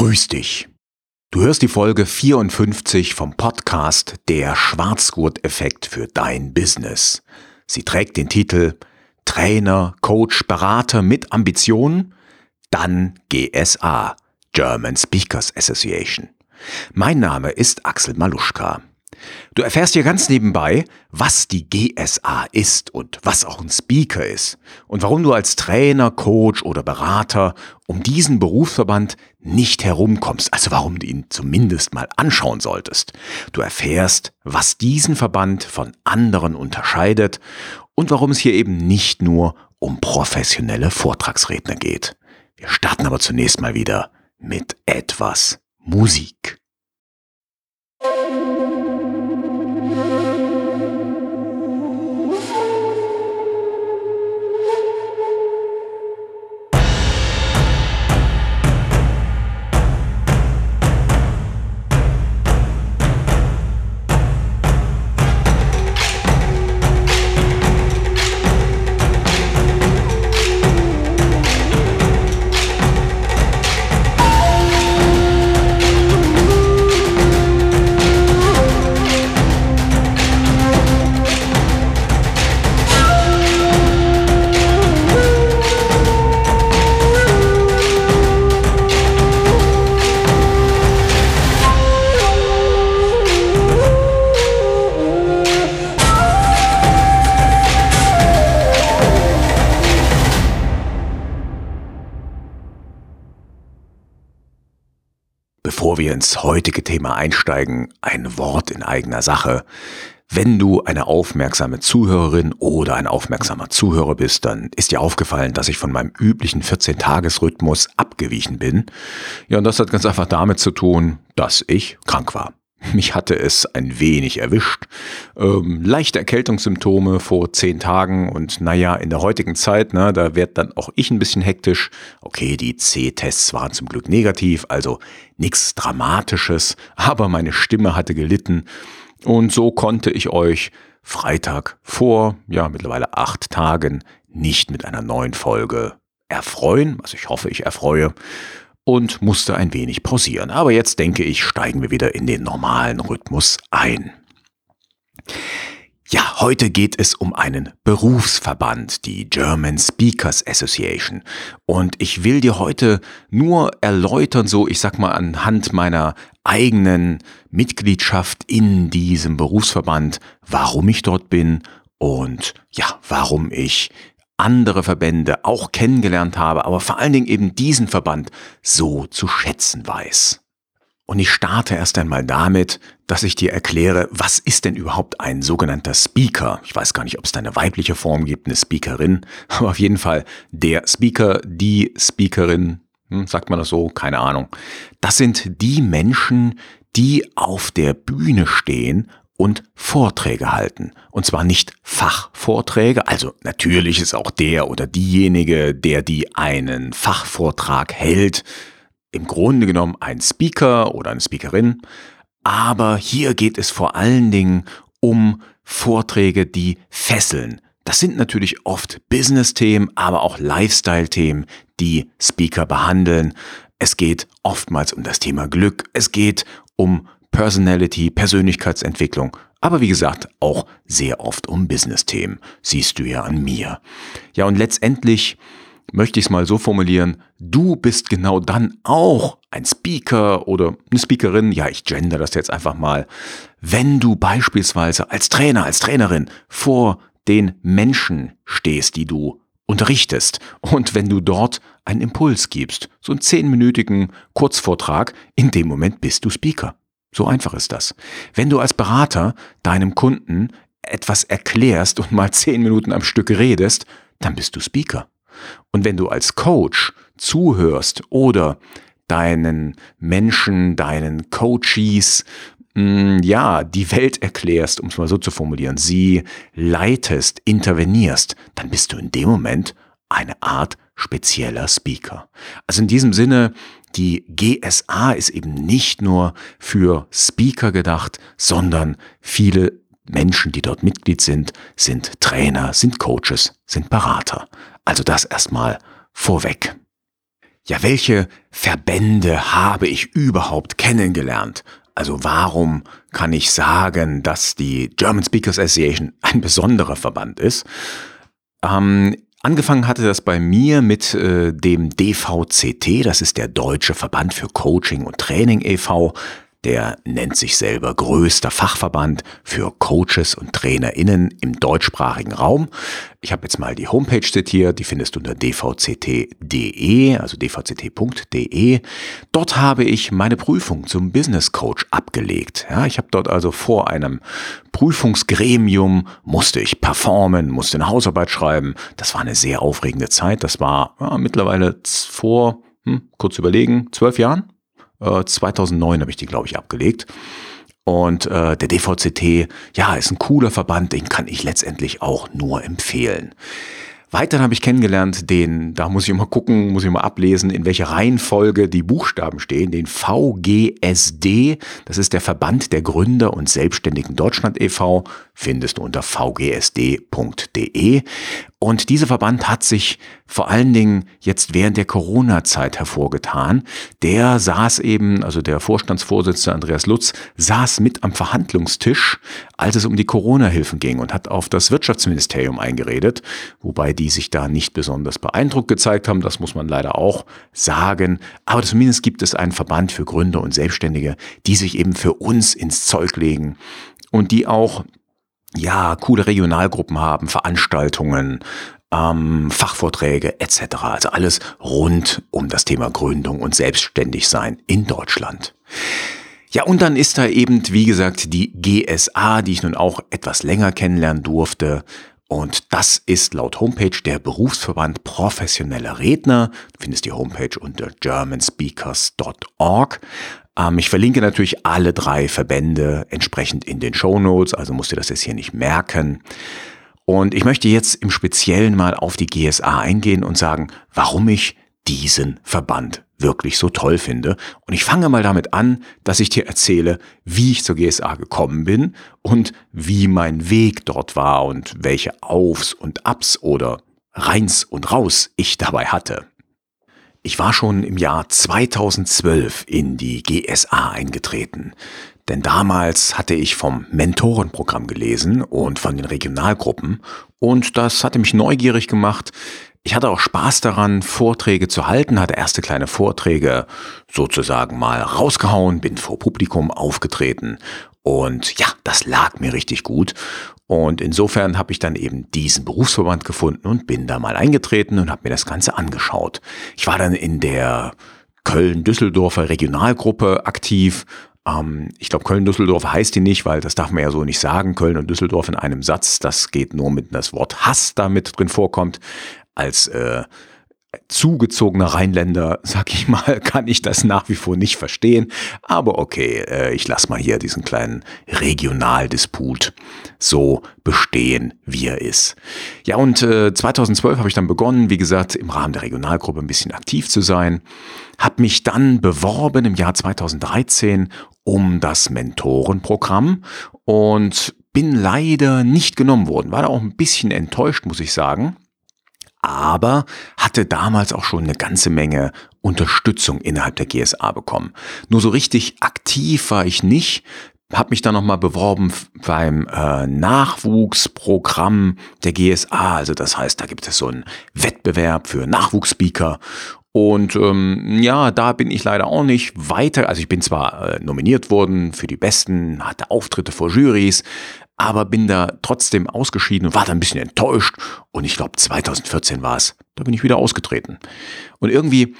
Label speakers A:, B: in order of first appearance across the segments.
A: Grüß dich. Du hörst die Folge 54 vom Podcast Der Schwarzgurt-Effekt für dein Business. Sie trägt den Titel Trainer, Coach, Berater mit Ambitionen? Dann GSA, German Speakers Association. Mein Name ist Axel Maluschka. Du erfährst hier ganz nebenbei, was die GSA ist und was auch ein Speaker ist und warum du als Trainer, Coach oder Berater um diesen Berufsverband nicht herumkommst, also warum du ihn zumindest mal anschauen solltest. Du erfährst, was diesen Verband von anderen unterscheidet und warum es hier eben nicht nur um professionelle Vortragsredner geht. Wir starten aber zunächst mal wieder mit etwas Musik. Bevor wir ins heutige Thema einsteigen, ein Wort in eigener Sache. Wenn du eine aufmerksame Zuhörerin oder ein aufmerksamer Zuhörer bist, dann ist dir aufgefallen, dass ich von meinem üblichen 14-Tages-Rhythmus abgewichen bin. Ja, und das hat ganz einfach damit zu tun, dass ich krank war. Mich hatte es ein wenig erwischt. Ähm, leichte Erkältungssymptome vor zehn Tagen und naja, in der heutigen Zeit, ne, da wird dann auch ich ein bisschen hektisch. Okay, die C-Tests waren zum Glück negativ, also nichts Dramatisches, aber meine Stimme hatte gelitten und so konnte ich euch Freitag vor, ja, mittlerweile acht Tagen nicht mit einer neuen Folge erfreuen, also ich hoffe, ich erfreue und musste ein wenig pausieren. Aber jetzt denke ich, steigen wir wieder in den normalen Rhythmus ein. Ja, heute geht es um einen Berufsverband, die German Speakers Association. Und ich will dir heute nur erläutern, so ich sag mal anhand meiner eigenen Mitgliedschaft in diesem Berufsverband, warum ich dort bin und ja, warum ich andere Verbände auch kennengelernt habe, aber vor allen Dingen eben diesen Verband so zu schätzen weiß. Und ich starte erst einmal damit, dass ich dir erkläre, was ist denn überhaupt ein sogenannter Speaker? Ich weiß gar nicht, ob es da eine weibliche Form gibt, eine Speakerin, aber auf jeden Fall der Speaker, die Speakerin, hm, sagt man das so, keine Ahnung. Das sind die Menschen, die auf der Bühne stehen und Vorträge halten. Und zwar nicht Fachvorträge, also natürlich ist auch der oder diejenige, der die einen Fachvortrag hält, im Grunde genommen ein Speaker oder eine Speakerin, aber hier geht es vor allen Dingen um Vorträge, die fesseln. Das sind natürlich oft Business-Themen, aber auch Lifestyle-Themen, die Speaker behandeln. Es geht oftmals um das Thema Glück, es geht um Personality, Persönlichkeitsentwicklung, aber wie gesagt auch sehr oft um Business-Themen, siehst du ja an mir. Ja, und letztendlich möchte ich es mal so formulieren, du bist genau dann auch ein Speaker oder eine Speakerin, ja, ich gender das jetzt einfach mal, wenn du beispielsweise als Trainer, als Trainerin vor den Menschen stehst, die du unterrichtest und wenn du dort einen Impuls gibst, so einen zehnminütigen Kurzvortrag, in dem Moment bist du Speaker. So einfach ist das. Wenn du als Berater deinem Kunden etwas erklärst und mal zehn Minuten am Stück redest, dann bist du Speaker. Und wenn du als Coach zuhörst oder deinen Menschen, deinen Coaches, mh, mm, ja, die Welt erklärst, um es mal so zu formulieren, sie leitest, intervenierst, dann bist du in dem Moment eine Art spezieller Speaker. Also in diesem Sinne, die GSA ist eben nicht nur für Speaker gedacht, sondern viele Menschen, die dort Mitglied sind, sind Trainer, sind Coaches, sind Berater. Also das erstmal vorweg. ja, welche Verbände habe ich überhaupt kennengelernt? Also warum kann ich sagen, dass die German Speakers Association ein besonderer Verband ist? Ähm, angefangen hatte das bei mir mit äh, dem DVCT, das ist der Deutsche Verband für Coaching und Training e.V. Der nennt sich selber größter Fachverband für Coaches und TrainerInnen im deutschsprachigen Raum. Ich habe jetzt mal die Homepage zitiert, die findest du unter dvct.de, also dvct.de. Dort habe ich meine Prüfung zum Business Coach abgelegt. Ja, ich habe dort also vor einem Prüfungsgremium musste ich performen, musste eine Hausarbeit schreiben. Das war eine sehr aufregende Zeit. Das war ja, mittlerweile vor, hm, kurz überlegen, zwölf Jahren 2009 äh, habe ich die, glaube ich, abgelegt. Und äh, der DVCT, ja, ist ein cooler Verband, den kann ich letztendlich auch nur empfehlen. Weiter habe ich kennengelernt, den, da muss ich immer gucken, muss ich mal ablesen, in welcher Reihenfolge die Buchstaben stehen, den VGSD, das ist der Verband der Gründer und Selbstständigen Deutschland e.V., findest du unter vgsd.de. Und dieser Verband hat sich vor allen Dingen jetzt während der Corona-Zeit hervorgetan. Der saß eben, also der Vorstandsvorsitzende Andreas Lutz, saß mit am Verhandlungstisch, als es um die Corona-Hilfen ging und hat auf das Wirtschaftsministerium eingeredet, wobei die sich da nicht besonders beeindruckt gezeigt haben. Das muss man leider auch sagen. Aber zumindest gibt es einen Verband für Gründer und Selbstständige, die sich eben für uns ins Zeug legen und die auch ja, coole Regionalgruppen haben, Veranstaltungen, ähm, Fachvorträge etc. Also alles rund um das Thema Gründung und Selbstständigsein in Deutschland. Ja, und dann ist da eben, wie gesagt, die GSA, die ich nun auch etwas länger kennenlernen durfte. Und das ist laut Homepage der Berufsverband professioneller Redner. Du findest die Homepage unter germanspeakers.org. Ähm, ich verlinke natürlich alle drei Verbände entsprechend in den Show Notes, also musst du das jetzt hier nicht merken. Und ich möchte jetzt im Speziellen mal auf die GSA eingehen und sagen, warum ich diesen Verband wirklich so toll finde. Und ich fange mal damit an, dass ich dir erzähle, wie ich zur GSA gekommen bin und wie mein Weg dort war und welche Aufs und Abs oder Reins und Raus ich dabei hatte. Ich war schon im Jahr 2012 in die GSA eingetreten. Denn damals hatte ich vom Mentorenprogramm gelesen und von den Regionalgruppen und das hatte mich neugierig gemacht. Ich hatte auch Spaß daran, Vorträge zu halten, hatte erste kleine Vorträge sozusagen mal rausgehauen, bin vor Publikum aufgetreten und ja, das lag mir richtig gut. Und insofern habe ich dann eben diesen Berufsverband gefunden und bin da mal eingetreten und habe mir das Ganze angeschaut. Ich war dann in der Köln-Düsseldorfer Regionalgruppe aktiv. Ähm, ich glaube, Köln-Düsseldorf heißt die nicht, weil das darf man ja so nicht sagen. Köln und Düsseldorf in einem Satz. Das geht nur mit das Wort Hass da mit drin vorkommt. Als äh, zugezogener Rheinländer, sag ich mal, kann ich das nach wie vor nicht verstehen. Aber okay, äh, ich lasse mal hier diesen kleinen Regionaldisput so bestehen, wie er ist. Ja, und äh, 2012 habe ich dann begonnen, wie gesagt, im Rahmen der Regionalgruppe ein bisschen aktiv zu sein. Habe mich dann beworben im Jahr 2013 um das Mentorenprogramm und bin leider nicht genommen worden. War da auch ein bisschen enttäuscht, muss ich sagen aber hatte damals auch schon eine ganze Menge Unterstützung innerhalb der GSA bekommen. Nur so richtig aktiv war ich nicht, habe mich dann nochmal beworben beim äh, Nachwuchsprogramm der GSA. Also das heißt, da gibt es so einen Wettbewerb für Nachwuchsspeaker. Und ähm, ja, da bin ich leider auch nicht weiter. Also ich bin zwar äh, nominiert worden für die Besten, hatte Auftritte vor Juries, aber bin da trotzdem ausgeschieden und war da ein bisschen enttäuscht. Und ich glaube, 2014 war es, da bin ich wieder ausgetreten. Und irgendwie,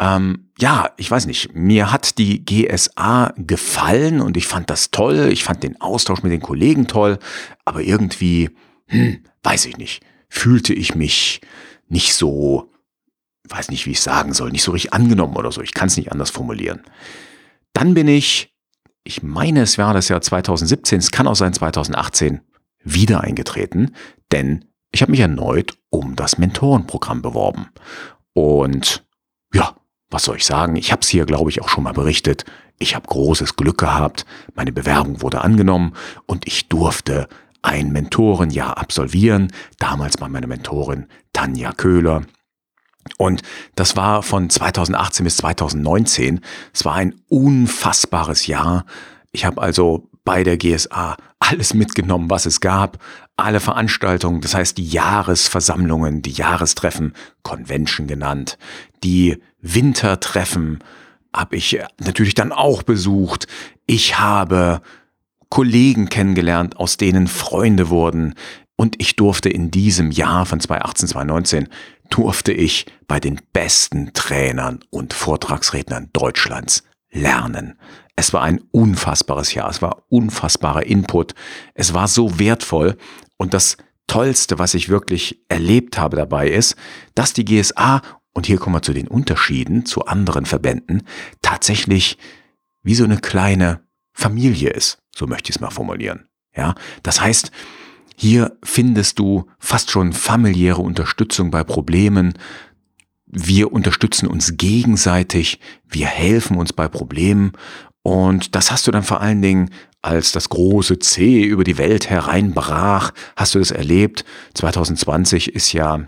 A: ähm, ja, ich weiß nicht, mir hat die GSA gefallen und ich fand das toll. Ich fand den Austausch mit den Kollegen toll, aber irgendwie, hm, weiß ich nicht, fühlte ich mich nicht so, weiß nicht, wie ich sagen soll, nicht so richtig angenommen oder so. Ich kann es nicht anders formulieren. Dann bin ich ich meine, es war das Jahr 2017, es kann auch sein 2018, wieder eingetreten, denn ich habe mich erneut um das Mentorenprogramm beworben. Und ja, was soll ich sagen? Ich habe es hier, glaube ich, auch schon mal berichtet. Ich habe großes Glück gehabt, meine Bewerbung wurde angenommen und ich durfte ein Mentorenjahr absolvieren, damals bei meiner Mentorin Tanja Köhler. Und das war von 2018 bis 2019. Es war ein unfassbares Jahr. Ich habe also bei der GSA alles mitgenommen, was es gab, alle Veranstaltungen, das heißt die Jahresversammlungen, die Jahrestreffen, Convention genannt, die Wintertreffen habe ich natürlich dann auch besucht. Ich habe Kollegen kennengelernt, aus denen Freunde wurden. Und ich durfte in diesem Jahr von 2018, 2019, durfte ich bei den besten Trainern und Vortragsrednern Deutschlands lernen. Es war ein unfassbares Jahr, es war unfassbarer Input, es war so wertvoll und das Tollste, was ich wirklich erlebt habe dabei ist, dass die GSA, und hier kommen wir zu den Unterschieden zu anderen Verbänden, tatsächlich wie so eine kleine Familie ist, so möchte ich es mal formulieren. Ja, das heißt, hier findest du fast schon familiäre Unterstützung bei Problemen, wir unterstützen uns gegenseitig, wir helfen uns bei Problemen und das hast du dann vor allen Dingen, als das große C über die Welt hereinbrach, hast du das erlebt. 2020 ist ja,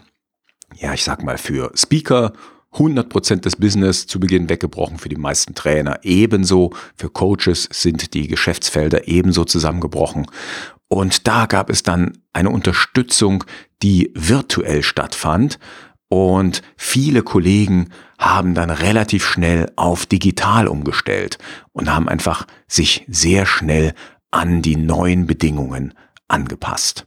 A: ja, ich sag mal, für Speaker 100% des Business zu Beginn weggebrochen für die meisten Trainer. Ebenso für Coaches sind die Geschäftsfelder ebenso zusammengebrochen. Und da gab es dann eine Unterstützung, die virtuell stattfand. Und viele Kollegen haben dann relativ schnell auf digital umgestellt und haben einfach sich sehr schnell an die neuen Bedingungen angepasst.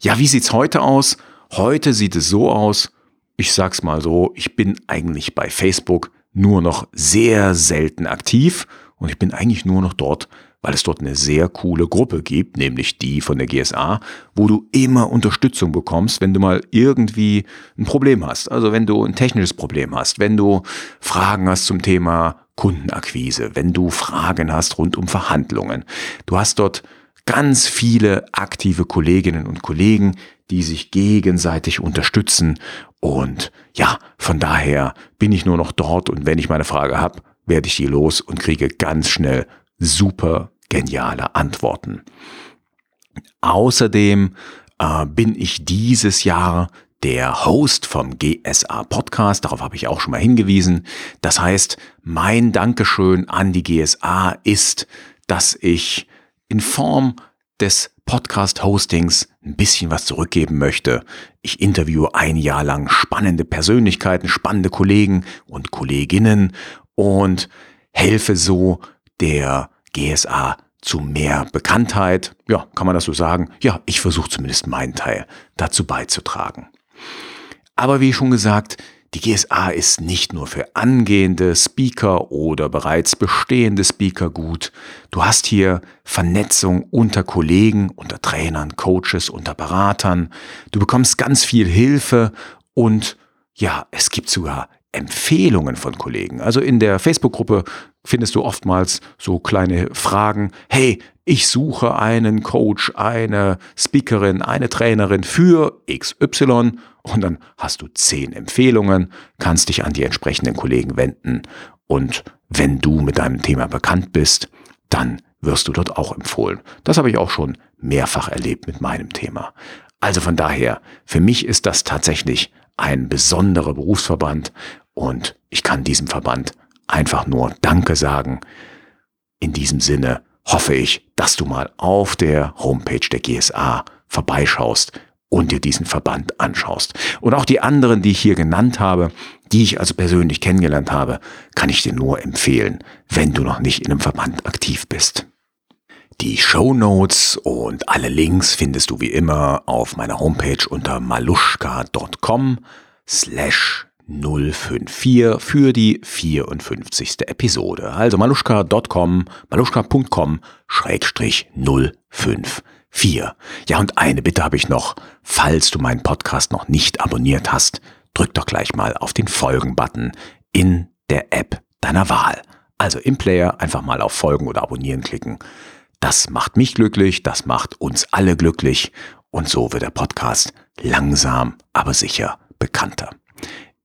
A: Ja, wie sieht's heute aus? Heute sieht es so aus, ich sag's mal so, ich bin eigentlich bei Facebook nur noch sehr selten aktiv und ich bin eigentlich nur noch dort, weil es dort eine sehr coole Gruppe gibt, nämlich die von der GSA, wo du immer Unterstützung bekommst, wenn du mal irgendwie ein Problem hast. Also wenn du ein technisches Problem hast, wenn du Fragen hast zum Thema Kundenakquise, wenn du Fragen hast rund um Verhandlungen. Du hast dort ganz viele aktive Kolleginnen und Kollegen, die sich gegenseitig unterstützen. Und ja, von daher bin ich nur noch dort und wenn ich meine Frage habe, werde ich die los und kriege ganz schnell super geniale Antworten. Außerdem äh, bin ich dieses Jahr der Host vom GSA Podcast, darauf habe ich auch schon mal hingewiesen. Das heißt, mein Dankeschön an die GSA ist, dass ich in Form des Podcast-Hostings ein bisschen was zurückgeben möchte. Ich interviewe ein Jahr lang spannende Persönlichkeiten, spannende Kollegen und Kolleginnen und helfe so der GSA zu mehr Bekanntheit. Ja, kann man das so sagen? Ja, ich versuche zumindest meinen Teil dazu beizutragen. Aber wie schon gesagt, die GSA ist nicht nur für angehende Speaker oder bereits bestehende Speaker gut. Du hast hier Vernetzung unter Kollegen, unter Trainern, Coaches, unter Beratern. Du bekommst ganz viel Hilfe und ja, es gibt sogar Empfehlungen von Kollegen. Also in der Facebook-Gruppe findest du oftmals so kleine Fragen. Hey, ich suche einen Coach, eine Speakerin, eine Trainerin für XY und dann hast du zehn Empfehlungen, kannst dich an die entsprechenden Kollegen wenden und wenn du mit deinem Thema bekannt bist, dann wirst du dort auch empfohlen. Das habe ich auch schon mehrfach erlebt mit meinem Thema. Also von daher, für mich ist das tatsächlich ein besonderer Berufsverband und ich kann diesem Verband einfach nur Danke sagen. In diesem Sinne hoffe ich, dass du mal auf der Homepage der GSA vorbeischaust und dir diesen Verband anschaust. Und auch die anderen, die ich hier genannt habe, die ich also persönlich kennengelernt habe, kann ich dir nur empfehlen, wenn du noch nicht in einem Verband aktiv bist. Die Show Notes und alle Links findest du wie immer auf meiner Homepage unter maluschka.com slash 054 für die 54. Episode. Also maluschka.com, maluschka.com schrägstrich 054. Ja, und eine Bitte habe ich noch. Falls du meinen Podcast noch nicht abonniert hast, drück doch gleich mal auf den Folgen-Button in der App deiner Wahl. Also im Player einfach mal auf Folgen oder Abonnieren klicken. Das macht mich glücklich, das macht uns alle glücklich und so wird der Podcast langsam, aber sicher bekannter.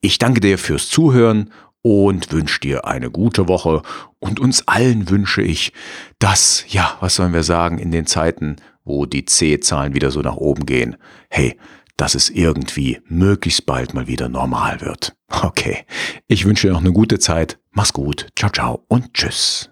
A: Ich danke dir fürs Zuhören und wünsche dir eine gute Woche. Und uns allen wünsche ich, dass, ja, was sollen wir sagen, in den Zeiten, wo die C-Zahlen wieder so nach oben gehen, hey, dass es irgendwie möglichst bald mal wieder normal wird. Okay, ich wünsche dir noch eine gute Zeit. Mach's gut. Ciao, ciao und tschüss.